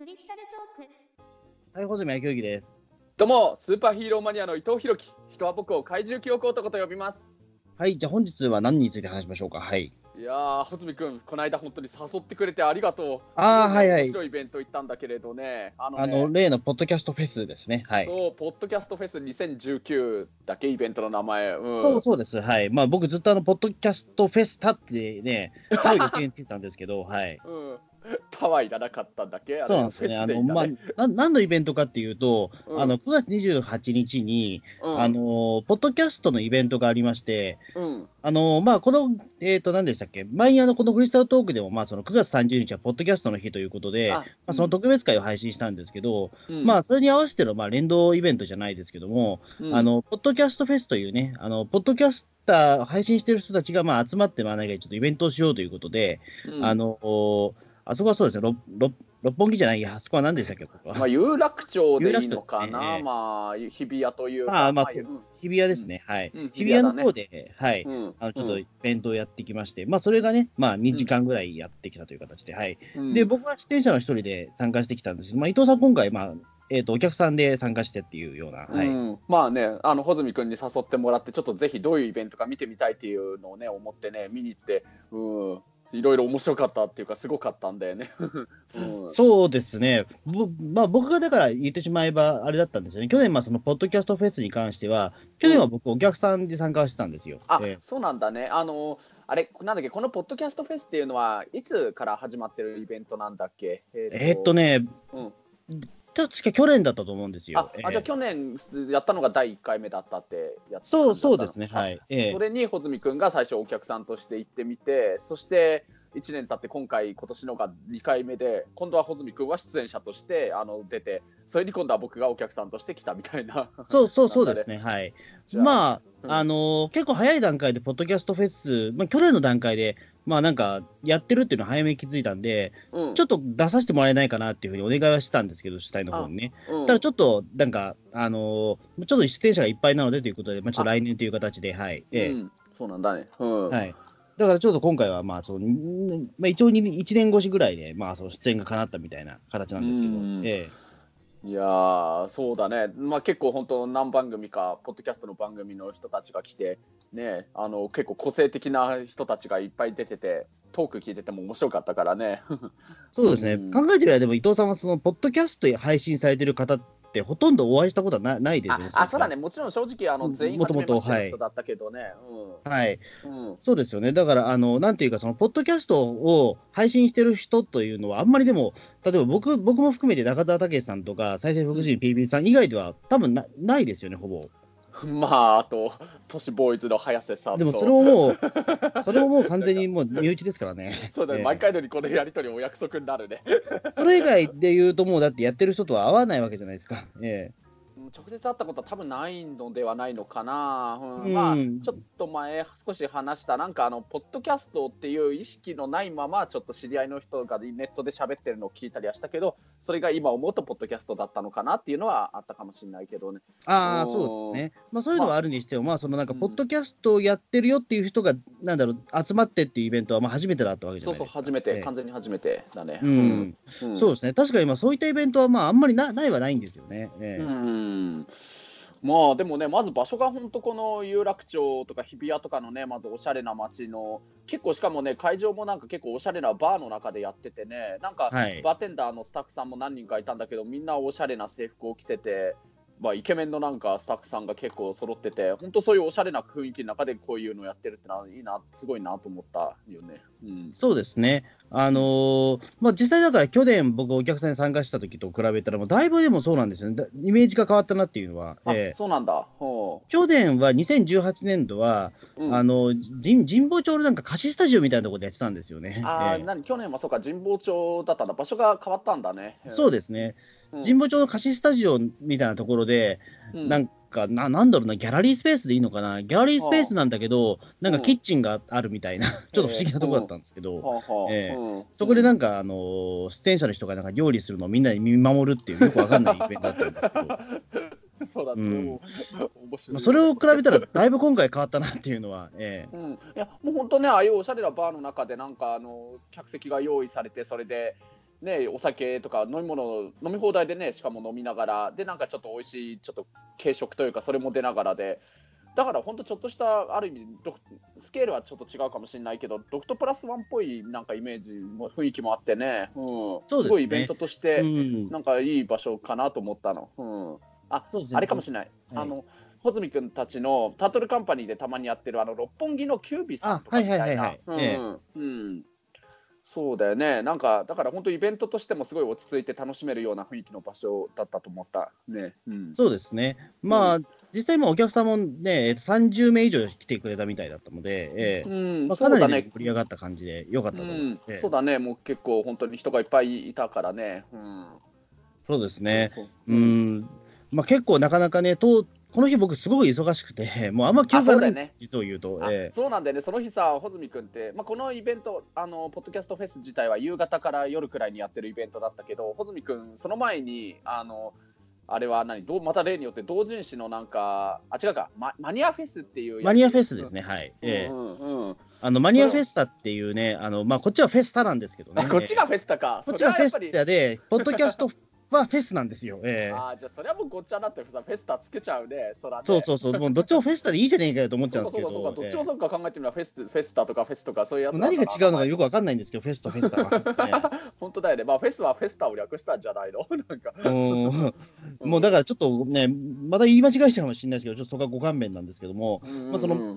クリスタルトークはい、穂積明之です。どうも、スーパーヒーローマニアの伊藤弘樹。人は僕を怪獣記憶男と呼びます。はい、じゃあ本日は何について話しましょうか？はい。いやー、穂積君、この間本当に誘ってくれてありがとう。あーすごはいはい面白いイベント行ったんだけれどね。あのあねの、例のポッドキャストフェスですね。はい。そう、ポッドキャストフェス2019だけイベントの名前。うん、そうそうです。はい。まあ僕ずっとあの、ポッドキャストフェスタってね、す ごい予定に言ってたんですけど、はい。うん。タワーいらなかったんだっけ？あそうなんですよね。あの、まあ、な何のイベントかっていうと、うん。あの、9月28日に、うん、あの、ポッドキャストのイベントがありまして、うん、あの、まあ、この、えっ、と、何でしたっけ？前にあの、このクリスタルトークでも、まあ、その9月30日はポッドキャストの日ということで、あまあ、その特別会を配信したんですけど、うん。まあ、それに合わせての、まあ、連動イベントじゃないですけども、うん。あの、ポッドキャストフェスというね、あの、ポッドキャスター、配信してる人たちが、まあ、集まって、まあ、何かちょっとイベントをしようということで、うん。あの、おあそこはそうですね、六本木じゃないや、あそこは何でしたっけ、ここは。まあ、有楽町でいいのかな、ね。まあ、日比谷というか、まあまあうん。日比谷ですね、はい。うん。日比谷の方で、はい。うん。あのちょっとイベントをやってきまして、まあ、それがね、まあ、2時間ぐらいやってきたという形で、はい。うん。で、僕は出演者の一人で参加してきたんですけど、まあ、伊藤さん、今回、まあ、えっ、と、お客さんで参加してっていうような、はい。うん、まあね、あの穂積君に誘ってもらって、ちょっとぜひどういうイベントか見てみたいっていうのをね、思ってね、見に行って、うん、いろいろ面白かったっていうか、すごかったんだよね。うん、そうですね、ぼまあ、僕がだから言ってしまえばあれだったんですよね、去年、まあ、そのポッドキャストフェスに関しては、去年は僕、お客さんで参加してたんですよ。あ、えそうなんだね。あのあれ、なんだっけ、このポッドキャストフェスっていうのは、いつから始まってるイベントなんだっけ？えーえーっと、ね、うん確か去年だったと思うんですよ。あえーあじゃあ去年やったのが第1回目だったってやつそうそうですね、はい。あええそれに穂積君が最初お客さんとして行ってみて、そして1年経って今回、今年のが2回目で、今度は穂積君は出演者としてあの出て、それに今度は僕がお客さんとして来たみたいな。そうそうそうですね、はい。まあ、うんあのー結構早い段階で、ポッドキャストフェス、まあ、去年の段階で、まあなんか、やってるっていうのは早めに気づいたんで、うん。ちょっと出させてもらえないかなっていうふうにお願いはしたんですけど、主体の方にね。うん。ただちょっと、なんか、あのーちょっと出演者がいっぱいなのでということで、まあ、ちょっと来年という形で、はい。ええ。うん、そうなんだね。うん。はい。だからちょっと今回は、まあ、その、んまあ、一応1年越しぐらいで、まあ、その出演が叶ったみたいな形なんですけど、うん。え。いやー、そうだね、まあ、結構本当、何番組か、ポッドキャストの番組の人たちが来て、ね、あの結構個性的な人たちがいっぱい出てて、トーク聞いてても面白かったからね。そうですね、うん。考えてみれば、でも伊藤さんはその、ポッドキャストで配信されてる方って、ほとんどお会いしたことはなないですよね。ああそうだね、もちろん正直、あの全員初めての人だったけどね。はい、そうですよね、だから、あのなんていうか、そのポッドキャストを配信してる人というのは、あんまりでも、例えば僕僕も含めて中田武さんとか、再生福祉 PB さん以外では、多分なないですよね、ほぼ。まあ、あと、都市ボーイズの早瀬さんと。でもそれももう、それももう完全にもう身内ですからね。そうだね、ええ毎回のようにこのやり取りお約束になるね。それ以外で言うと、もうだってやってる人とは会わないわけじゃないですか。えうん直接会ったことは多分ないのではないのかな、うんうんまあ、ちょっと前、少し話した、なんかあの、ポッドキャストっていう意識のないまま、ちょっと知り合いの人がネットで喋ってるのを聞いたりはしたけど、それが今思うと、ポッドキャストだったのかなっていうのはあったかもしれないけどね。えああ、そうですね。まあそういうのはあるにしても、まあそのなんか、うんポッドキャストをやってるよっていう人が、なんだろう、集まってっていうイベントはまあ初めてだったわけじゃそうそう、ないですか。初めて、ええ完全に初めてだね。うん、うんそうですね。確かにまあそういったイベントはまああんまりなないはないんですよね。ええうんまあでもね、まず場所が本当、この有楽町とか日比谷とかのね、まずおしゃれな街の、結構しかもね、会場もなんか結構おしゃれなバーの中でやっててね、なんかはい。バーテンダーのスタッフさんも何人かいたんだけど、みんなおしゃれな制服を着てて、まあ、イケメンのなんかスタッフさんが結構揃ってて、本当そういうおしゃれな雰囲気の中でこういうのやってるってのはいいな、すごいなと思ったよね。うんそうですね。あのーまあ実際だから去年僕お客さんに参加した時と比べたらもうだいぶでもそうなんですよね。だイメージが変わったなっていうのは。あ、ええそうなんだ。ほ去年は2018年度は、ううんあの神神保町のなんか貸しスタジオみたいなところでやってたんですよね。あー、ええ何？去年はそうか、神保町だったんだ、場所が変わったんだね。そうですね、うん神保町の貸しスタジオみたいなところで、うん。なんかな、なんだろうな、ギャラリースペースでいいのかな、ギャラリースペースなんだけど、なんかキッチンがあるみたいな、ちょっと不思議なところだったんですけど、そこでなんか、あのー出演者の人がなんか料理するのをみんなで見守るっていう、よくわかんないイベントだったんですけど、そうそれを比べたら、だいぶ今回変わったなっていうのは、ええ。うん、いやもう本当ね、ああいうおしゃれなバーの中で、なんかあの客席が用意されて、それでね、お酒とか飲み物飲み放題でねしかも飲みながらでなんかちょっと美味しいちょっと軽食というかそれも出ながらで。だから本当ちょっとしたある意味ドクスケールはちょっと違うかもしれないけどドクトプラスワンっぽいなんかイメージも雰囲気もあってね、うん。そうですね。すごいイベントとして、うん。なんかいい場所かなと思ったの。うん、あそうですね。あれかもしれない、はい。あの穂積君たちのタートルカンパニーでたまにやってるあの六本木のキュービさんとかみたいな。あはいはいはいはい。ええ。うんうんそうだよね、なんかだから本当、イベントとしてもすごい落ち着いて楽しめるような雰囲気の場所だったと思ったね。うん、そうですね。まあ、実際、お客さんもね、えっと30名以上来てくれたみたいだったので、ええうんまあ、かなり、ね盛り上がった感じで良かったと思います、うんええそうだね、もう結構本当に人がいっぱいいたからね。うん、そうですね。う。ん。まあ、結構なかなかね、とこの日僕すごく忙しくて、もうあんま記憶がないね。実を言うと。あええ。そうなんだよね、その日さ、穂積君って、まあ、このイベントあの、ポッドキャストフェス自体は夕方から夜くらいにやってるイベントだったけど、穂積君、その前に、あのあれは何？どうまた例によって同人誌のなんか、あ、違うか、ママニアフェスっていうマニアフェスですね、はい。うんええ。うんうんあのマニアフェスタっていうね、あのまあ、こっちはフェスタなんですけどね。あこっちがフェスタか、こっちはフェスタで、ポッドキャストはフェスなんですよ。ええ。あじゃあ、それはもうごっちゃになってさ、フェスタつけちゃうね、そらね。そうそうそう、もうどっちもフェスタでいいじゃねえかよと思っちゃうんですけど。そうかそうか、どっちもえそうか考えてみればフェス、フェスタとかフェスとかそういうやつえ何が違うのかよくくわかんないんですけど、フェスとフェスタは。本当だよね、まあ、フェスはフェスタを略したんじゃないの。なんか。ええうん。もうだからちょっとね、また言い間違いしちゃうかもしれないですけど、ちょっとそこはご勘弁なんですけども、まあ、その、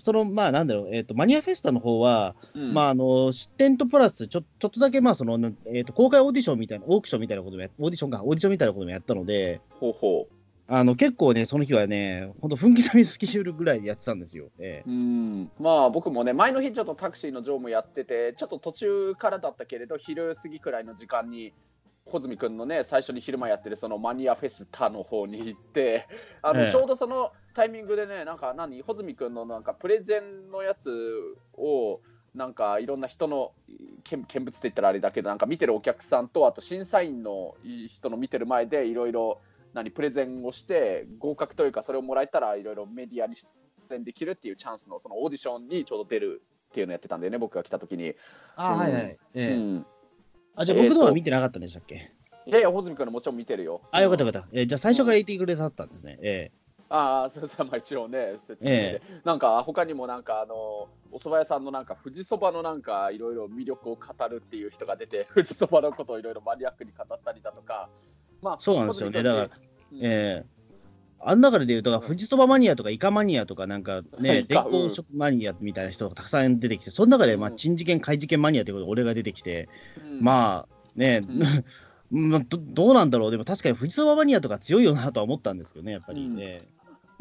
その、まあ、なんだろう、えっ、と、マニアフェスタの方は、うん。まあ、あの、出店とプラス、ちょ、ちょっとだけ、まあ、その、なえっ、と、公開オーディションみたいな、オークションみたいなこともや、オーディションか、オーディションみたいなこともやったので、ほうほう。あの、結構ね、その日はね、本当分刻みスケジュールぐらいでやってたんですよ。ええうんまあ僕もね、前の日ちょっとタクシーの乗務やってて、ちょっと途中からだったけれど、昼過ぎくらいの時間に、穂積君のね、最初に昼間やってるそのマニアフェスタの方に行って、あのええちょうどそのタイミングでね、なんか何、穂積君のなんかプレゼンのやつを、なんかいろんな人の見見物って言ったらあれだけど、なんか見てるお客さんと、あと審査員の人の見てる前で、いろいろ何プレゼンをして、合格というか、それをもらえたらいろいろメディアに出演できるっていうチャンスのそのオーディションにちょうど出るっていうのをやってたんだよね、僕が来た時に。あ、うんはいはい。ええうん、あ、じゃあ僕のは見てなかったんでしたっけ、いやいや、穂積君のもちろん見てるよ。あ、よかったよかった。ええじゃあ最初から言ってくれたったんですね。えああ、それさ、まあ一応ね、説明で、なんか他にもなんかあの、お蕎麦屋さんのなんか、富士そばのなんか、いろいろ魅力を語るっていう人が出て、富士そばのことをいろいろマニアックに語ったりだとか、まあ、そうなんで。すよね穂積君ってだえええあん中で言うと、富士そばマニアとかイカマニアとか、なんかね、電光食マニアみたいな人がたくさん出てきて、その中で、まあ、うん。珍事件、怪事件マニアということで、俺が出てきて、うん。まあね、まあど、どうなんだろう、でも確かに富士そばマニアとか強いよなとは思ったんですけどね、やっぱりね。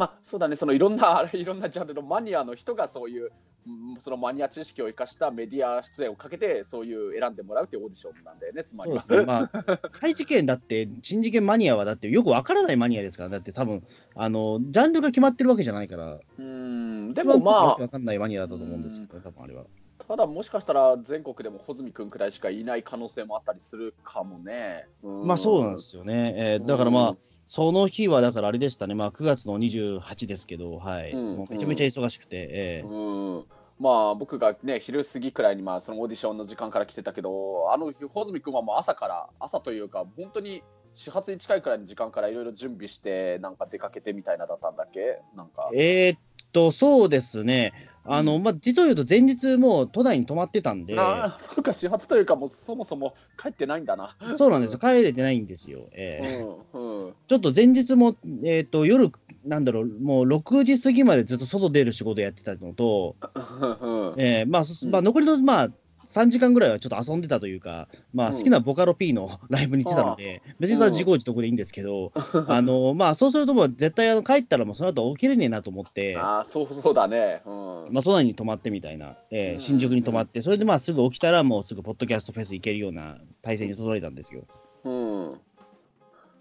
まあ、そうだね、そのいろんな、いろんなジャンルのマニアの人がそういう、うんそのマニア知識を生かしたメディア出演をかけて、そういう選んでもらうっていうオーディションなんだよね、つまりは。ね、まあ、怪事件だって、珍事件マニアはだってよくわからないマニアですから、だって多分あのジャンルが決まってるわけじゃないから、うん、でもまわあ、かんないマニアだと思うんですけどね、多分あれは。ただもしかしたら全国でも穂積君くらいしかいない可能性もあったりするかもね。うんまあそうなんですよね。えーだからまあ、その日はだからあれでしたね、まあ9月の28ですけど、はい。うんもうめちゃめちゃ忙しくて、えーうんまあ、僕がね、昼過ぎくらいに、まあ、そのオーディションの時間から来てたけど、あの日、穂積君はもう朝から、朝というか、本当に始発に近いくらいの時間からいろいろ準備して、なんか出かけてみたいなだったんだっけ？なんか。えーっと、そうですね。あの、まあ、実を言うと前日もう都内に泊まってたんで、ああ、そうか、始発というか、もうそもそも帰ってないんだな。そうなんですよ。帰れてないんですよ。えーうん、うん。ちょっと前日も、えーっと、夜、なんだろう、もう6時過ぎまでずっと外出る仕事やってたのと、うんえーまあ、まあ、残りの、まあ、3時間ぐらいはちょっと遊んでたというか、まあ、うん好きなボカロ P の ライブに来てたので、別にそれは自業自得でいいんですけど、あのまあ、そうするともう絶対あの帰ったらもうその後起きれねえなと思って、ああ、そうそうだね。うん。まあ、都内に泊まってみたいな、えーうん新宿に泊まって、それでまあすぐ起きたらもうすぐポッドキャストフェス行けるような体制に整えたんですよ。うん。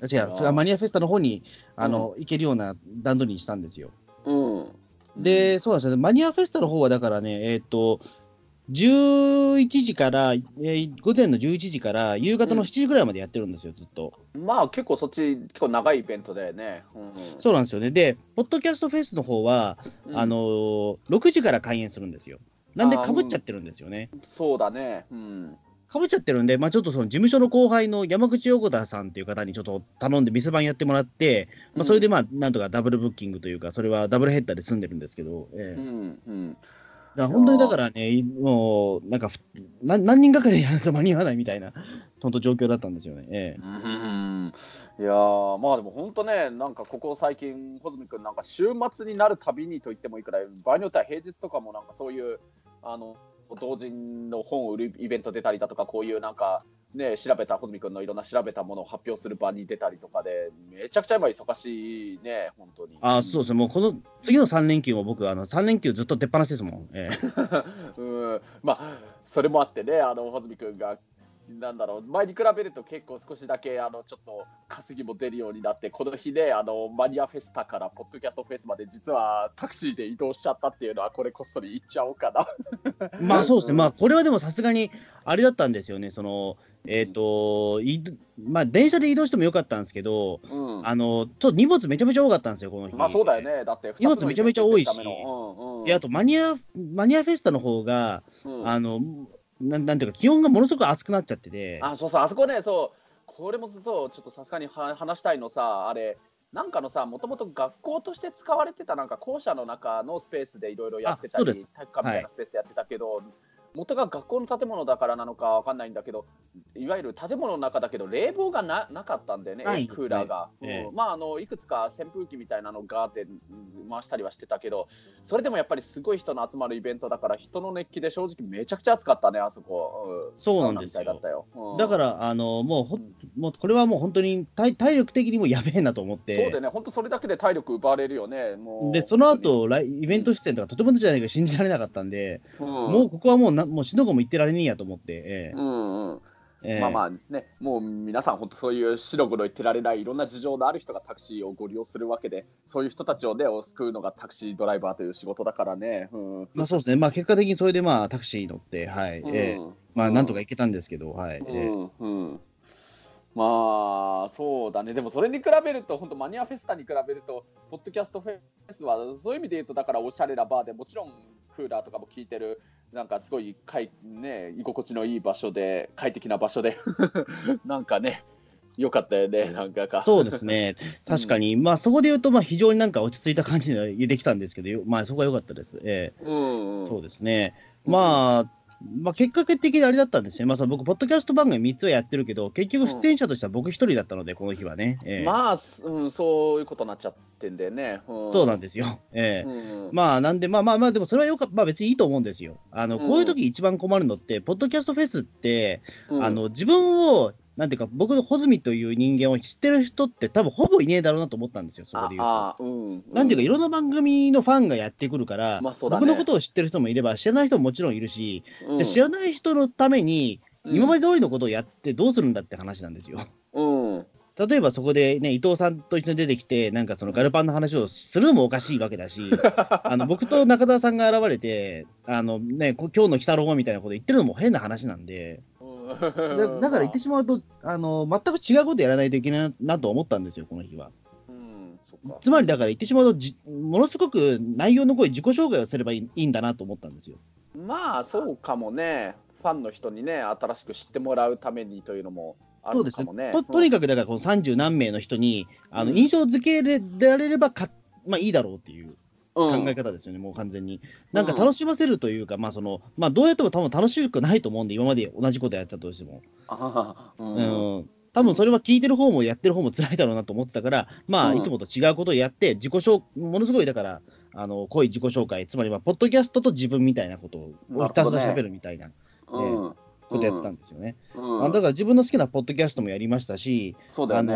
あ違うマニアフェスタの方にあの、行けるような段取りにしたんですよ。うん。で、そうなんですよね、マニアフェスタの方はだからね、えっ、と、11時から、えー午前の11時から夕方の7時ぐらいまでやってるんですよ、ずっと。まあ、結構そっち、結構長いイベントだよね。うん。そうなんですよね。で、ポッドキャストフェスの方は、うんあのー6時から開演するんですよ。なんでかぶっちゃってるんですよね。そうだね。うん。かぶっちゃってるんで、まあ、ちょっとその事務所の後輩の山口横田さんっていう方にちょっと頼んで店番やってもらって、まあ、それでまあ、なんとかダブルブッキングというか、それはダブルヘッダーで済んでるんですけど、ええうんうんだ本当にだからね、もう、なんか何人がかりでやらないと間に合わないみたいな、本当状況だったんですよね。ええ。うん。いやーまあでも本当ね、なんかここ最近、穂積君、なんか週末になるたびにと言ってもいいくらい、場合によっては平日とかもなんかそういう、あの同人の本を売るイベント出たりだとか、こういうなんか、ね、調べた、穂積君のいろんな調べたものを発表する場に出たりとかで、めちゃくちゃ今、忙しいね、本当に。ああ、そうですね、もうこの次の3連休も僕、あの3連休ずっと出っ放しですもん。ええ うんまあ、それもあってね、あの穂積君が、なんだろう、前に比べると結構少しだけ、あのちょっと稼ぎも出るようになって、この日ね、あのマニアフェスタからポッドキャストフェスまで、実はタクシーで移動しちゃったっていうのは、これこっそり言っちゃおうかな。まあそうですね、まあこれはでもさすがにあれだったんですよね、そのえっ、と、いまあ電車で移動してもよかったんですけど、うん。あのちょっと荷物めちゃめちゃ多かったんですよ、この日。まあそうだよね、だって荷物めちゃめちゃ多いし。うんうん。で、あとマニア、マニアフェスタの方が、うん。あの、なんなんていうか、気温がものすごく暑くなっちゃってて、あそうそう、あそこね、そう、これもそう、ちょっとさすがには話したいのさ、あれ、なんかのさ、もともと学校として使われてた、なんか校舎の中のスペースでいろいろやってたりあそうです、体育館みたいなスペースでやってたけど、元が学校の建物だからなのかわかんないんだけど、いわゆる建物の中だけど、冷房がななかったんですねクーラーが。まああの、いくつか扇風機みたいなのがあってうん回したりはしてたけど、それでもやっぱりすごい人の集まるイベントだから、人の熱気で正直めちゃくちゃ暑かったね、あそこ。んそうなんですよだったよ。うんだから、あのもうほんもうこれはもう本当に体体力的にもやべえなと思って。そうでね、本当それだけで体力奪われるよね、もう。で、その後、来イベント出演とかとてもじゃないか信じられなかったんで、うん、もうここはもうな、もうしのごも言ってられねえやと思って、えうんうん。ええ。えまあまあね、もう皆さん、本当そういう白黒言ってられない、いろんな事情のある人がタクシーをご利用するわけで、そういう人たちをね、を救うのがタクシードライバーという仕事だからね。うん。まあそうですね、まあ結果的にそれでまあタクシー乗って、はい、うん。ええ。まあなんとか行けたんですけど、はい。ええ。うんうん。まあそうだね、でもそれに比べると、本当、マニアフェスタに比べると、ポッドキャストフェスは、そういう意味で言うと、だからおしゃれなバーでもちろんクーラーとかも効いてる、なんかすごいかい、ね、居心地のいい場所で、快適な場所で、なんかね、よかったよね、なんかか。そうですね、確かに、まあそこで言うと、まあ非常になんか落ち着いた感じでできたんですけど、よまあそこは良かったです。ええ。うんうん、そうですね。まあ、まあ、結果的にあれだったんですね。まあ、その僕、ポッドキャスト番組3つはやってるけど、結局出演者としては僕一人だったので、この日はね。ええまあ、うん、そういうことになっちゃってんだよね。うん、そうなんですよ。ええうんまあ、なんで、まあまあまあ、でもそれはよかまあ別にいいと思うんですよ。あの、うんこういう時一番困るのって、ポッドキャストフェスって、うんあの、自分を、なんていうか、僕の穂積という人間を知ってる人って多分ほぼいねえだろうなと思ったんですよ、そこで言うと。ああうん、なんていうか、いろんな番組のファンがやってくるから、まあね僕のことを知ってる人もいれば、知らない人ももちろんいるし、うん。じゃあ知らない人のために、うん今まで通りのことをやってどうするんだって話なんですよ。うん。例えばそこでね、伊藤さんと一緒に出てきて、なんかそのガルパンの話をするのもおかしいわけだし、あの僕と中田さんが現れて、あのね、こ今日の鬼太郎はみたいなこと言ってるのも変な話なんで、だだから言ってしまうと、あの全く違うことやらないといけないなと思ったんですよ、この日は。つまりだから言ってしまうとじ、ものすごく内容の濃い自己紹介をすればいいんだなと思ったんですよ。まあそうかもね、ファンの人にね、新しく知ってもらうためにというのもあそうでするかもね。ととにかくだから、この30何名の人にあのうん。印象付けられればか、まあ、いいだろうっていう考考え方ですよね、もう完全に。なんか楽しませるというか、まあそのまあ、どうやっても多分楽しくないと思うんで、今まで同じことやってたとしても。ううん。ん。多分それは聞いてる方もやってる方も辛いだろうなと思ったから、まあ、うん。いつもと違うことをやって、自己紹ものすごいだから、あの濃い自己紹介、つまりは、ポッドキャストと自分みたいなことをひたすら喋るみたいな。うんことやってたんですよね。うんあだから自分の好きなポッドキャストもやりましたし、あそうね。の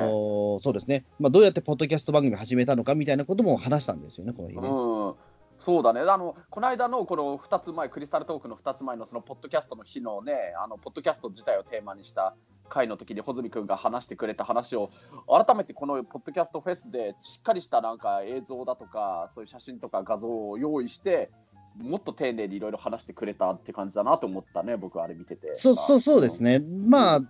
ーそうですね、まあ、どうやってポッドキャスト番組始めたのかみたいなことも話したんですよね、この日ね。うんそうだね、あのこの間のこの2つ前、クリスタルトークの2つ前のそのポッドキャストの日のね、あのポッドキャスト自体をテーマにした回の時に穂積君が話してくれた話を、改めてこのポッドキャストフェスでしっかりしたなんか映像だとか、そういう写真とか画像を用意して、もっと丁寧にいろいろ話してくれたって感じだなと思ったね、僕、あれ見てて。そうそうそうですね、まあ、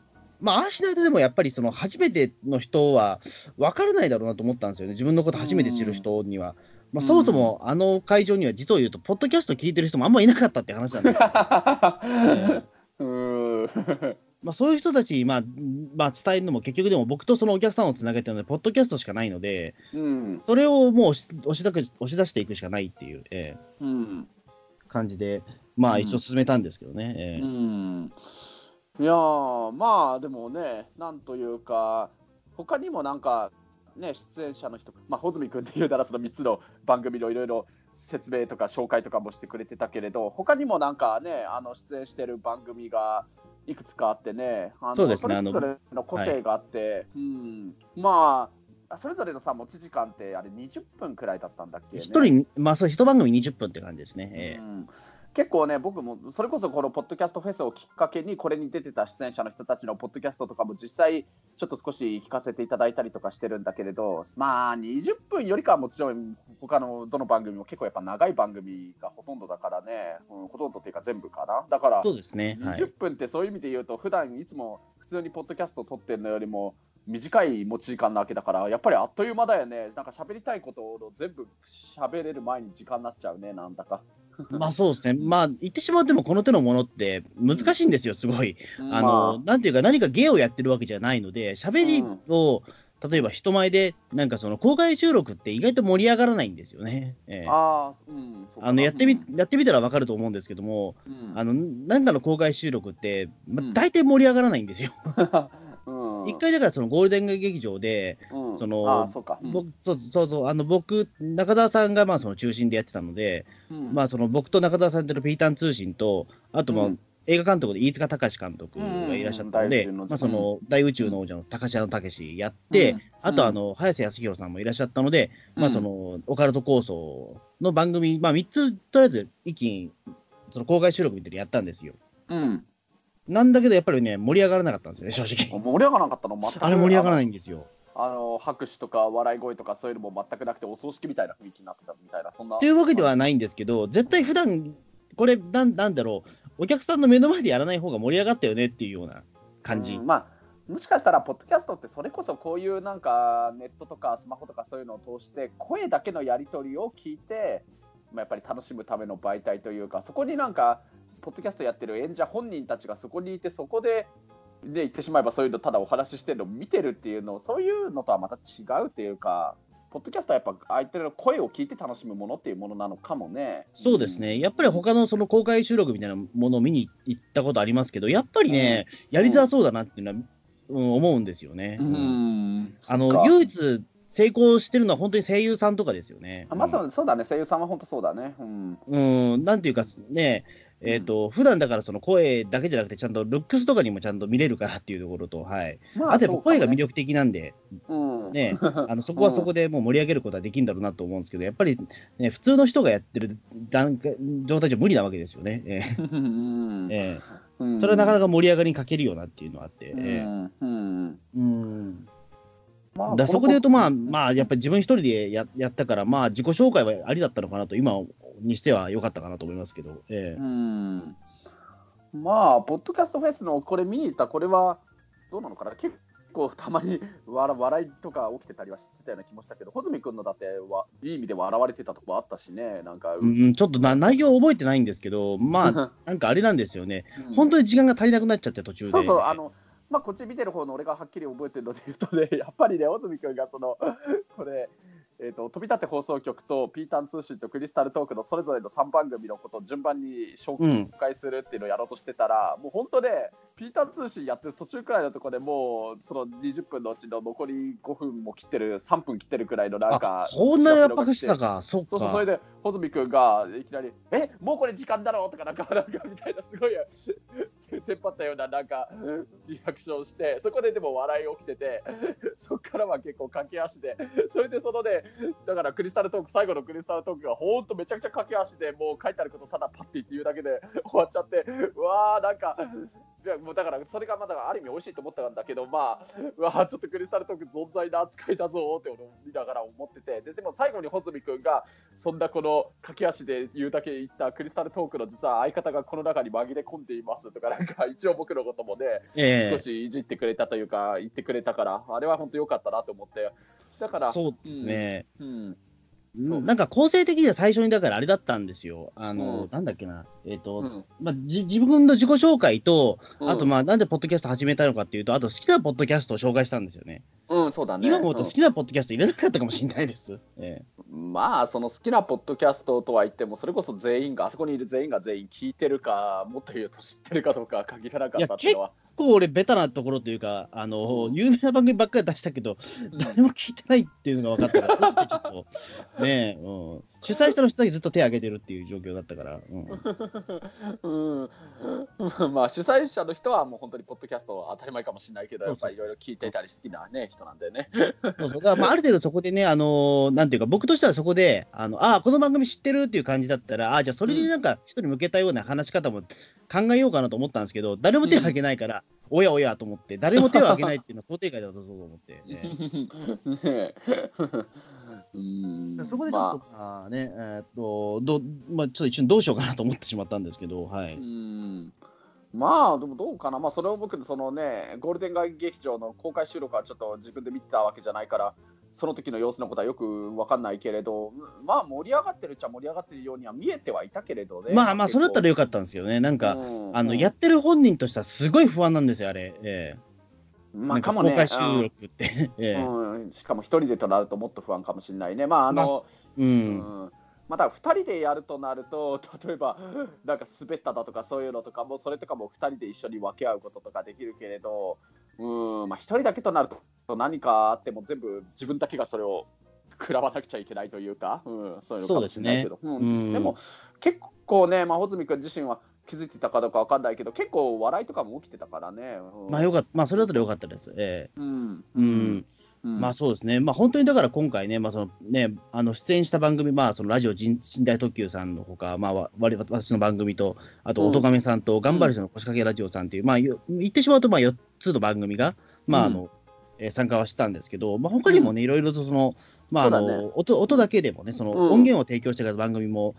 まあ、ああしないとでもやっぱりその初めての人は分からないだろうなと思ったんですよね、自分のこと初めて知る人には。まあ、そもそもあの会場には実を言うと、ポッドキャスト聞いてる人もあんまいなかったって話なんです うん。まあ、そういう人たちに、まあまあ、伝えるのも結局でも僕とそのお客さんをつなげてるので、ポッドキャストしかないので、うん。それをもう押し押しだく押し出していくしかないっていう、ええうん。感じで、まあうん一応進めたんですけどね。ええうん。いやー、まあでもね、なんというか、他にもなんか、ね、出演者の人、まあ、穂積君っていうならその3つの番組のいろいろ説明とか紹介とかもしてくれてたけれど、他にもなんかね、あの出演してる番組がいくつかあってね、あのそうですねれぞれの個性があって、うん、まあ、それぞれのさ、持ち時間ってあれ20分くらいだったんだっけ、ね、一人、まあそう、一番組20分って感じですね。ええ。うん結構ね、僕もそれこそこのポッドキャストフェスをきっかけに、これに出てた出演者の人たちのポッドキャストとかも実際、ちょっと少し聞かせていただいたりとかしてるんだけれど、まあ、20分よりかはもちろん、他のどの番組も結構やっぱ長い番組がほとんどだからね、うんほとんどっていうか全部かな。だから、そうですね。はい20分ってそういう意味で言うと、普段いつも普通にポッドキャスト撮ってるのよりも、短い持ち時間なわけだから、やっぱりあっという間だよね、なんか喋りたいことを全部喋れる前に時間になっちゃうね、なんだか。まあそうですね。まあ言ってしまってもこの手のものって難しいんですよ、すごい。あの、なんていうか何か芸をやってるわけじゃないので、喋りを、例えば人前で、なんかその公開収録って意外と盛り上がらないんですよね。ええあのやってみうんやってみたら分かると思うんですけども、うんあのなんかの公開収録って、まうん大体盛り上がらないんですよ。うん。一回だからそのゴールデン劇場で、うん。そのそうか、うん。僕そうそうそうあの僕、中澤さんがまあその中心でやってたので、うん。まあ、その僕と中澤さんとのピータン通信と、あとまあ、うん。映画監督で飯塚隆監督がいらっしゃったので、うん。うんまあ、その大宇宙の王者の高橋武やって、うん。あとあの早瀬康弘さんもいらっしゃったので、まあ、そのオカルト構想の番組、まあ、3つとりあえず一気にその公開収録みたいなのやったんですよ。うん、なんだけど、やっぱりね、盛り上がらなかったんですよね、正直。盛り上がらなかったの、全くあれ盛り上がらないいんですよ。あの拍手とか笑い声とかそういうのも全くなくて、お葬式みたいな雰囲気になってたみたいな、そんな。というわけではないんですけど、絶対普段これなん、なんだろう、お客さんの目の前でやらない方が盛り上がったよねっていうような感じ。うんまあもしかしたら、ポッドキャストってそれこそこういうなんかネットとかスマホとかそういうのを通して、声だけのやり取りを聞いて、まあ、やっぱり楽しむための媒体というか、そこになんか、ポッドキャストやってる演者本人たちがそこにいて、そこで、で言ってしまえばそういうのただお話ししてるのを見てるっていうの、そういうのとはまた違うっていうか、ポッドキャストはやっぱ相手の声を聞いて楽しむものっていうものなのかもね。そうですね、やっぱり他のその公開収録みたいなものを見に行ったことありますけど、やっぱりね、やりづらそうだなっていうのは、うん、思うんですよね。うん。うん。あの唯一成功してるのは本当に声優さんとかですよね。あまずはそうだね、声優さんは本当そうだね。うん。うん、なんていうかね、えっ、と、普段だからその声だけじゃなくて、ちゃんとルックスとかにもちゃんと見れるからっていうところと、はい。まあとやっぱ声が魅力、力的なんで、うん、ね、あのそこはそこでもう盛り上げることはできるんだろうなと思うんですけど、やっぱり、ね、普通の人がやってる段階状態じゃ無理なわけですよね。えうん。ええ。うん。えそれはなかなか盛り上がりに欠けるよなっていうのはあって。うえ。ん。うん。えうん。まだからそこで言うと、まあ、まあ、やっぱり自分一人でややったから、まあ、自己紹介はありだったのかなと、今にしては良かったかなと思いますけど、ええ。うん。まあ、ポッドキャストフェスのこれ見に行った、これはどうなのかな、結構たまに笑笑いとか起きてたりはしてたような気もしたけど、穂積君のだってはいい意味で笑われてたとこあったしね、なんか、うん、ちょっとな内容覚えてないんですけど、まあ、なんかあれなんですよね、本当に時間が足りなくなっちゃって、途中で。そうそう、あの、まあ、こっち見てる方の俺がはっきり覚えてるので言うとね、やっぱりね、穂積君がその、これ、えー、と飛び立て放送局とピータン通信とクリスタルトークのそれぞれの3番組のことを順番に紹うん介するっていうのをやろうとしてたら、もう本当ね、ピータン通信やってる途中くらいのところでもう、その20分のうちの残り5分も切ってる、3分切ってるくらいのなんあか、そんなに圧迫してたか、そっか。そうそう、それで、穂積君がいきなり、えもうこれ時間だろうとか、なんか、なんかみたいな、すごい、たような、なんか、リアクションして、そこででも笑い起きてて、そこからは結構駆け足で、それでそのね、だからクリスタルトーク、最後のクリスタルトークが、ほんとめちゃくちゃ駆け足で、もう書いてあることただパッて言って言うだけで終わっちゃって、うわー、なんか、いやもうだからそれがまだある意味美味しいと思ったんだけど、まあ、うわーちょっとクリスタルトーク存在な扱いだぞって俺見 ながら思ってて、ででも最後に穂積君が、そんなこの駆け足で言うだけ言ったクリスタルトークの実は相方がこの中に紛れ込んでいますとか、なんか一応僕のこともね、ええ。少しいじってくれたというか、言ってくれたから、あれは本当良かったなと思って、だから、そうですね。うん、なんか構成的には最初にだからあれだったんですよ。あの、うんなんだっけな。えっ、と、うんまあ、じ自分の自己紹介と、うんあとまあ、なんでポッドキャスト始めたのかっていうと、あと好きなポッドキャストを紹介したんですよね。うん、そうだね。今思うと好きなポッドキャスト入れなかったかもしれないです。ええうんまあ、その好きなポッドキャストとは言っても、それこそ全員が、あそこにいる全員が全員聞いてるか、もっと言うと知ってるかどうかは限らなかったっていうのは。結構俺、ベタなところというか、あの、有名な番組ばっかり出したけど、誰も聞いてないっていうのが分かったから、そしてちょっと、ねえ、うん、主催者の人だけずっと手を挙げてるっていう状況だったから、うん、うん、まあ主催者の人はもう本当にポッドキャスト当たり前かもしれないけど、やっぱりいろいろ聞いていたり好きな、ね、人なんでね。そうそう。だからまあある程度そこでね、あのなんていうか、僕としてはそこで、あのあこの番組知ってるっていう感じだったら、あじゃあそれになんか人に向けたような話し方も考えようかなと思ったんですけど、誰も手を挙げないから、おやおやと思って、誰も手を挙げないっていうのは想定外だったと思って、ね。ね うん。そこでちょっと、まあ。ね、えーっと、どうまあ、ちょっと一瞬どうしようかなと思ってしまったんですけど、はい。うん。まあ、でもどうかな、まあ、それを僕、そのね、ゴールデン街劇場の公開収録はちょっと自分で見てたわけじゃないから、その時の様子のことはよく分かんないけれど、まあ、盛り上がってるっちゃ盛り上がってるようには見えてはいたけれどね。まあまあ、それだったらよかっったんですよね。なんか、あの、やっってる本人としてはすごい不安なんですよ、あれ。ええまあ、かもね、公開収録って。ええうん、しかも一人でとなるともっと不安かもしれないね。まあ、あまあの、う。うんんまた2人でやるとなると、例えば、なんか滑っただとかそういうのとかも、それとかも2人で一緒に分け合うこととかできるけれど、うんまあ、1人だけとなると、何かあっても全部自分だけがそれを食らわなくちゃいけないというか、うん、そういうのかもしれないけど、ね。うん。うん。でも結構ね、まあ、穂積君自身は気づいてたかどうか分かんないけど、結構笑いとかも起きてたからね。うん。まあよかった、まあそれだったらよかったです。えうん。えうん。うん。まあそうですね。まあ本当にだから今回ね、まあそのね、あの出演した番組、まあそのラジオ寝台特急さんのほか、まあわ我々私の番組と、あと、うんおとがめさん。と、頑張る人の腰掛けラジオさんっていう、まあよ言ってしまうと、まあ4つの番組が、まああの、えー参加はしたんですけど、まあ他にもね、いろいろとその、まああそうだね。の、音音だけでもね、そのうん。音源を提供してた番組も、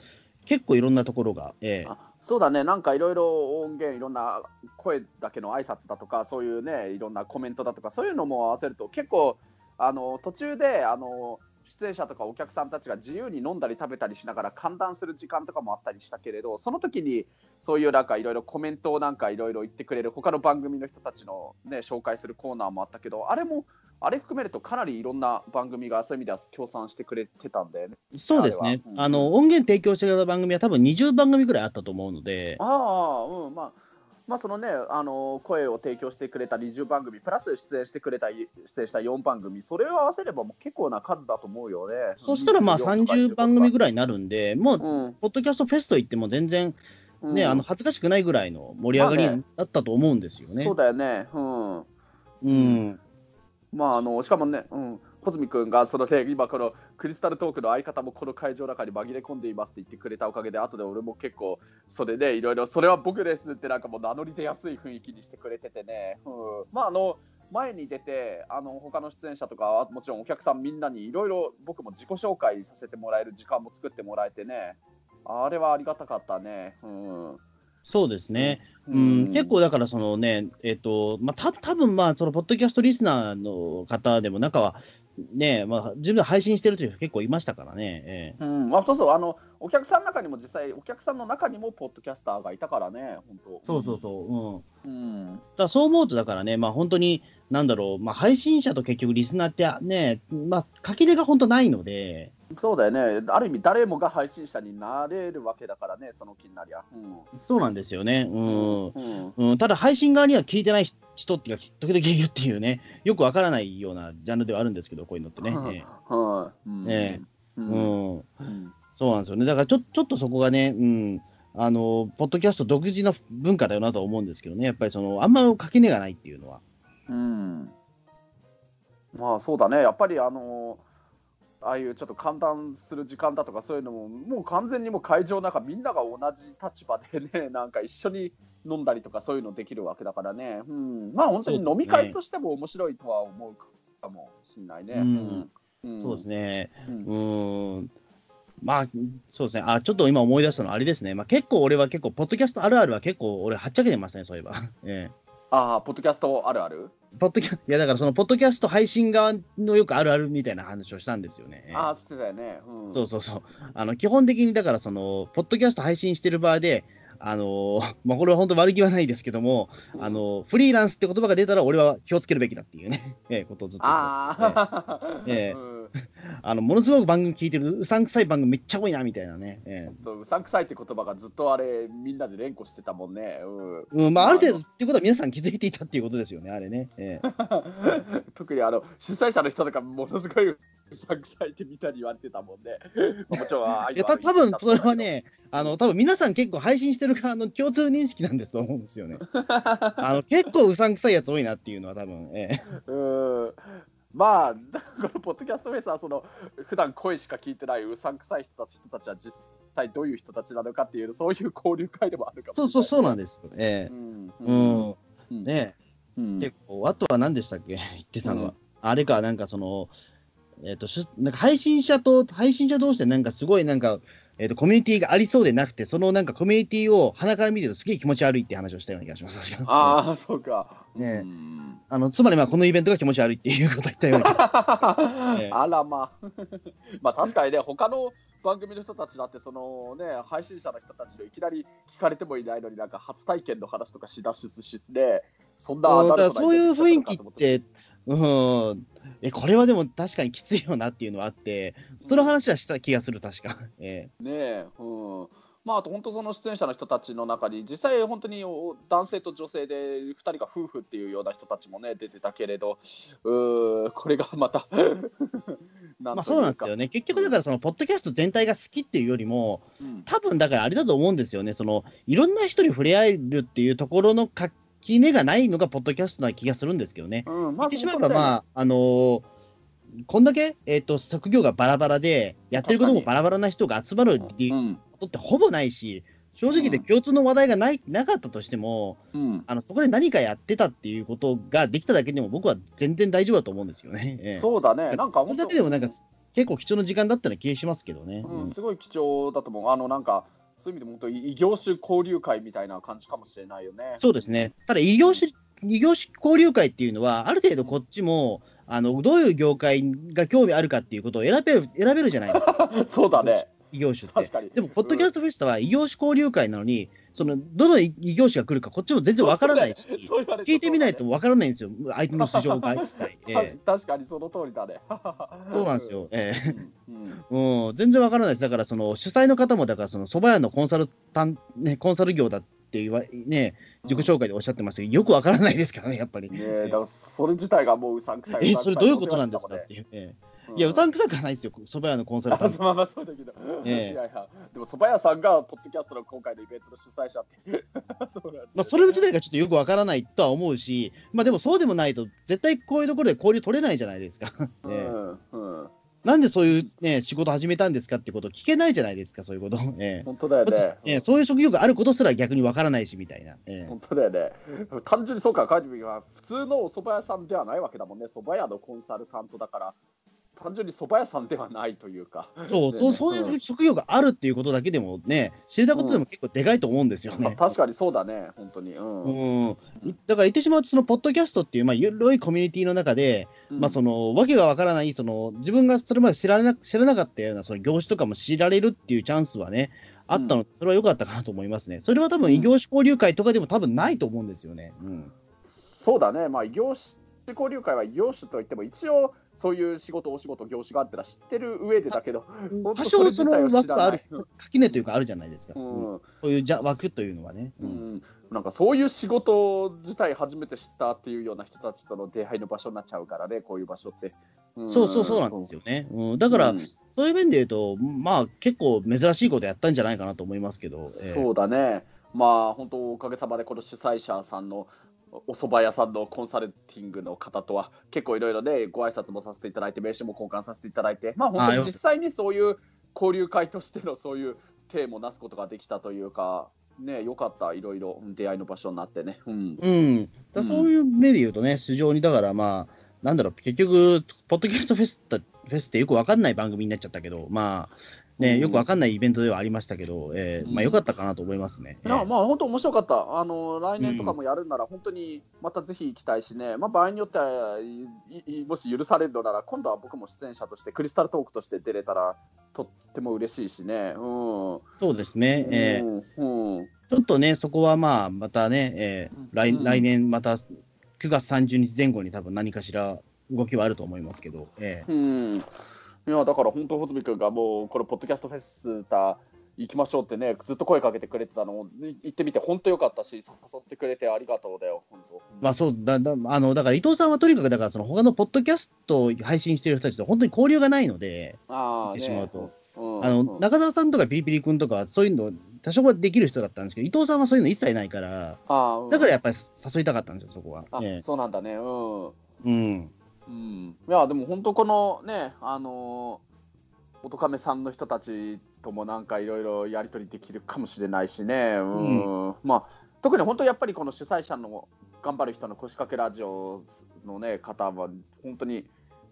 結構いろんなところが、ええあそうだね、なんかいろいろ音源、いろんな声だけの挨拶だとか、そういうね、いろんなコメントだとか、そういうのも合わせると、結構、あの途中であの出演者とかお客さんたちが自由に飲んだり食べたりしながら歓談する時間とかもあったりしたけれど、その時にそういうなんかいろいろコメントをなんかいろいろ言ってくれる、他の番組の人たちの、ね、紹介するコーナーもあったけど、あれも、あれ含めるとかなりいろんな番組がそういう意味では協賛してくれてたんだよね。そうですね。あうん。あの、音源提供してくれた番組は多分20番組ぐらいあったと思うので、ああ、うん、まあ、まあ、そのね、あの声を提供してくれた20番組、プラス出演してくれた、出演した4番組、それを合わせればもう結構な数だと思うよね。そしたらまあ30番組ぐらい。になるんで、もう、うん、ポッドキャストフェスといっても全然ね、うんあの恥ずかしくないぐらいの盛り上がまあねりだったと思うんですよね。そうだよね。うん。うん、まあ、あの、しかもね、うん。穂積君がそのね、今このクリスタルトークの相方もこの会場の中に紛れ込んでいますって言ってくれたおかげで、後で俺も結構、それでいろいろ、それは僕ですってなんかもう名乗り出やすい雰囲気にしてくれててね、うん、まああの、前に出て、あの他の出演者とか、もちろんお客さんみんなにいろいろ僕も自己紹介させてもらえる時間も作ってもらえてね、あれはありがたかったね。うん。そうですね、うん。結構だから、そのね、えっ、と、まあ、た多分まあ、そのポッドキャストリスナーの方でも、中は、ね、まあ、自分で配信してるという人結構いましたからね。ええうんまあ、そうそうあの、お客さんの中にも実際、お客さんの中にもポッドキャスターがいたからね、本当。そうそうそう、うん。うん。だそう思うと、だからね、まあ本当に、なんだろう、まあ配信者と結局リスナーってね、まあ垣根が本当ないので、そうだよね、ある意味、誰もが配信者になれるわけだからね、その気になりゃ。うん。そうなんですよね。うん。うん。うん、ただ配信側には聞いてない人っていうか、時々いるっていうね、よくわからないようなジャンルではあるんですけど、こういうのってね。そうなんですよね。だからちょちょっとそこがね、うん、あの、ポッドキャスト独自の文化だよなとは思うんですけどね、やっぱりその、あんま垣根がないっていうのは。うん。まあそうだね、やっぱりあのああいうちょっと寒暖する時間だとかそういうのも、もう完全にもう会場の中、みんなが同じ立場でね、なんか一緒に飲んだりとかそういうのできるわけだからね、うん、まあ本当に飲み会としても面白いとは思うかもしれないね。うんうんそうですね。うんうーん。まあ、そうですね。あ、ちょっと今思い出したのはあれですね。まあ結構俺は結構、ポッドキャストあるあるは結構俺はっちゃけてましたね、そういえば。えああ、ポッドキャストあるある？ポッドキャいやだからそのポッドキャスト配信側のよくあるあるみたいな話をしたんですよね。ああ、知ってたよね。うん、そうそうそう。あの基本的にだからその、ポッドキャスト配信してる場で、あの まあ、これは本当悪気はないですけども、あのフリーランスって言葉が出たら俺は気をつけるべきだっていうね、ええことをずっとああ、ええうんあのものすごく番組聞いてるうさんくさい番組めっちゃ多いなみたいなね、えそううさんくさいって言葉がずっとあれ、みんなで連呼してたもんね。うん。えうん。まあ、ある程度っていうことは皆さん気づいていたっていうことですよね、あれね。ええ。特にあの主催者の人とか、ものすごいうさんくさいってみたいに言われてたもんね。まあもちろんいやた多分それは、ね、あの多分皆さん結構配信してる側の共通認識なんですと思うんですよね。あの結構うさんくさいやつ多いなっていうのは多分、ええ。うんまあ、このポッドキャストフェスはその普段声しか聞いてないうさんくさい人たち人たちは実際どういう人たちなのかっていう、そういう交流会でもあるかもしれない。そうそうそうなんですよ。えうんえうんうんねうん結構、あとは何でしたっけ、言ってたのは。うんあれか、なんかその、えっ、とし、なんか配信者と、配信者同士でなんかすごいなんか、えっ、と、コミュニティがありそうでなくて、そのなんかコミュニティを鼻から見てるとすげえ気持ち悪いって話をしたような気がします。ああ、そうか。ねあの、つまりまあこのイベントが気持ち悪いっていうことを言ったような。ええあらまあ、まあ確かにね、他の番組の人たちだって、そのね、配信者の人たちのいきなり聞かれてもいないのに、なんか初体験の話とかしだしして、そんなそういう雰囲気って、うん、え、これはでも確かにきついよなっていうのはあって、その話はした気がする、確か。えねえ、うん。まあ、あと本当その出演者の人たちの中に、実際本当にお男性と女性で2人が夫婦っていうような人たちもね、出てたけれど、うーこれがまた なまあそうなんですよね。結局だからその、ポッドキャスト全体が好きっていうよりも、うん多分だからあれだと思うんですよね。その、いろんな人に触れ合えるっていうところの垣根がないのが、ポッドキャストな気がするんですけどね。うん、ま言ってしまえば、まあ、あのーこんだけ、えっ、と、職業がバラバラで、やってることもバラバラな人が集まることってほぼないし、正直で共通の話題がないなかったとしても、うん、あのそこで何かやってたっていうことができただけでも、僕は全然大丈夫だと思うんですよね。ええ。そうだね、なんか本当だけでもなんか、結構貴重な時間だったような気がしますけどね。うん、うん。すごい貴重だと思う。あの、なんか、そういう意味でも本当に異業種交流会みたいな感じかもしれないよね。そうですね。ただ、異業種、異業種交流会っていうのは、ある程度こっちも、あのどういう業界が興味あるかっていうことを選べる選べるじゃないですか、そうだね。異業種って。でも、ポッドキャストフェスタは異業種交流会なのに、そのどの異業種が来るか、こっちも全然わからない し、聞いてみないとわからないんですよ、相手の素性が一切。確かにその通りだね。そうなんですよ。ええうん。全然わからないです。だから、その主催の方も、だから、その蕎麦屋のコンサルタン、ね、コンサル業だって言わ、ね、自己紹介でおっしゃってましたけど、よくわからないですからね、やっぱり。ねえ、だからそれ自体がもううさんくさい。え、それどういうことなんですかっていう。ええいや、うさんくさくはないですよ、蕎麦屋のコンサルタント。まあまあそうだけど、ええいやいや、でも蕎麦屋さんがポッドキャストの今回のイベントの主催者って、そうまあ、それ自体がちょっとよくわからないとは思うし、まあでもそうでもないと、絶対こういうところで交流取れないじゃないですか。う ええんうん、なんでそういう、ね、仕事始めたんですかってことを聞けないじゃないですか、そういうこと。ええ本当だよね。ええそういう職業があることすら逆にわからないしみたいな。ええ本当だよね。単純にそうか、書いてみれば、普通のお蕎麦屋さんではないわけだもんね。蕎麦屋のコンサルタントだから、単純に蕎麦屋さんではないというか。そう、ねそうそういう職業があるっていうことだけでもね、知れたことでも結構でかいと思うんですよまあね。確かにそうだね、本当に。うん。うん、だから言ってしまうと、そのポッドキャストっていう、まあ、緩いコミュニティの中で、まあ、そのわけがわからないその、自分がそれまで知らな知らなかったようなその業種とかも知られるっていうチャンスはね、あったので、それは良かったかなと思いますね。それは多分異業種交流会とかでも多分ないと思うんですよね。うん、そうだね、まあ、異業種交流会は異業種といっても、一応、そういう仕事、お仕事、業種があるってのは知ってる上でだけど、多少その枠ある、垣根というかあるじゃないですか。うん。うん。そういうじゃ枠というのはね。ううん。ん、なんかそういう仕事自体初めて知ったっていうような人たちとの出会いの場所になっちゃうからね、こういう場所って。ん。そうそうそうなんですよね。うん、だから、うん。そういう面で言うと、まあ結構珍しいことやったんじゃないかなと思いますけど。ええ。そうだね、まあ本当、おかげさまでこの主催者さんのお蕎麦屋さんのコンサルティングの方とは、結構いろいろね、ご挨拶もさせていただいて、名刺も交換させていただいて、まあ本当に実際にそういう交流会としてのそういうテーマをなすことができたというか、ね、よかった、いろいろうん出会いの場所になってね。うん。うん、だそういう目で言うとね、市場にだからまあ、なんだろう、結局、ポッドキャストフェスタフェスってよくわかんない番組になっちゃったけど、まあ、ね、うんよくわかんないイベントではありましたけど、えーまあ、よかったかなと思いますね。まあ本当面白かった、あの来年とかもやるんなら、本当にまたぜひ行きたいしね、まあ、場合によってはもし許されるのなら、今度は僕も出演者として、クリスタルトークとして出れたら、とっても嬉しいしね。うん。そうですね、えー。うんうん。ちょっとね、そこはまあ、またね、えー来うん。来年また9月30日前後に多分何かしら動きはあると思いますけど、えー。うん、いやだから本当、穂積君がもう、これ、ポッドキャストフェスタ行きましょうってね、ずっと声かけてくれてたの行ってみて、本当よかったし、誘ってくれてありがとうだよ、本当。まあそうだだあのだから伊藤さんはとにかく、だからその他のポッドキャストを配信している人たちと本当に交流がないので、あってしまうと、うんあのうん。中澤さんとかピリピリ君とかはそういうの、多少はできる人だったんですけど、伊藤さんはそういうの一切ないから、あーうん。だからやっぱり誘いたかったんですよ、そこは。あえそうなんだね、うん。えうん、うん、いやでも本当このねあのー、乙亀さんの人たちともなんかいろいろやり取りできるかもしれないしね、うん。まあ、特に本当やっぱりこの主催者の頑張る人の腰掛けラジオの、ね、方は本当に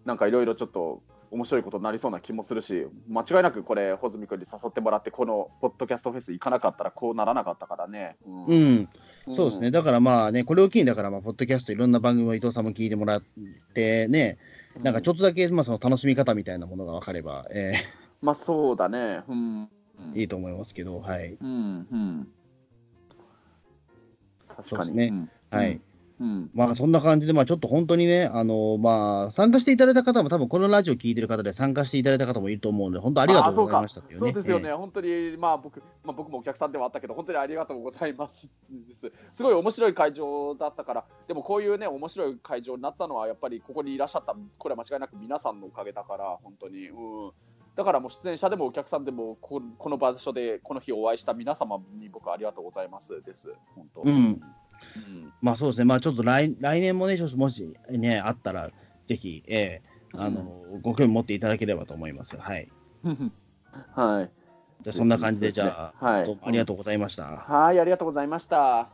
なんかいろいろちょっと面白いことになりそうな気もするし間違いなくこれ穂積君に誘ってもらってこのポッドキャストフェス行かなかったらこうならなかったからね。うん。うん、そうですね、だからまあね、これを機に、だからまあ、ポッドキャスト、いろんな番組を伊藤さんも聞いてもらってね、なんかちょっとだけ、まあ、その楽しみ方みたいなものが分かれば、えまあそうだね、うんーいいと思いますけど、はい。うんうん。確かに。そうですねうんはい。うん。まあそんな感じで、まあちょっと本当にね、あのまあ参加していただいた方も、多分このラジオ聞いてる方で参加していただいた方もいると思うので、本当ありがとうございましたね。そうですよね、え本当に、まあ僕まあ、僕もお客さんではあったけど、本当にありがとうございますです。すごい面白い会場だったから、でもこういうね、面白い会場になったのは、やっぱりここにいらっしゃった、これは間違いなく皆さんのおかげだから、本当に。うんだからもう出演者でもお客さんでもこ、この場所でこの日お会いした皆様に僕はありがとうございますです。本当。えうん。うんまあそうですね、まあちょっと来来年もね、もしね、あったら、ぜひ、ええあの、ご興味持っていただければと思います。はい。はい。じゃあそんな感じで、じゃあ、はいありがとうございました。はい、ありがとうございました。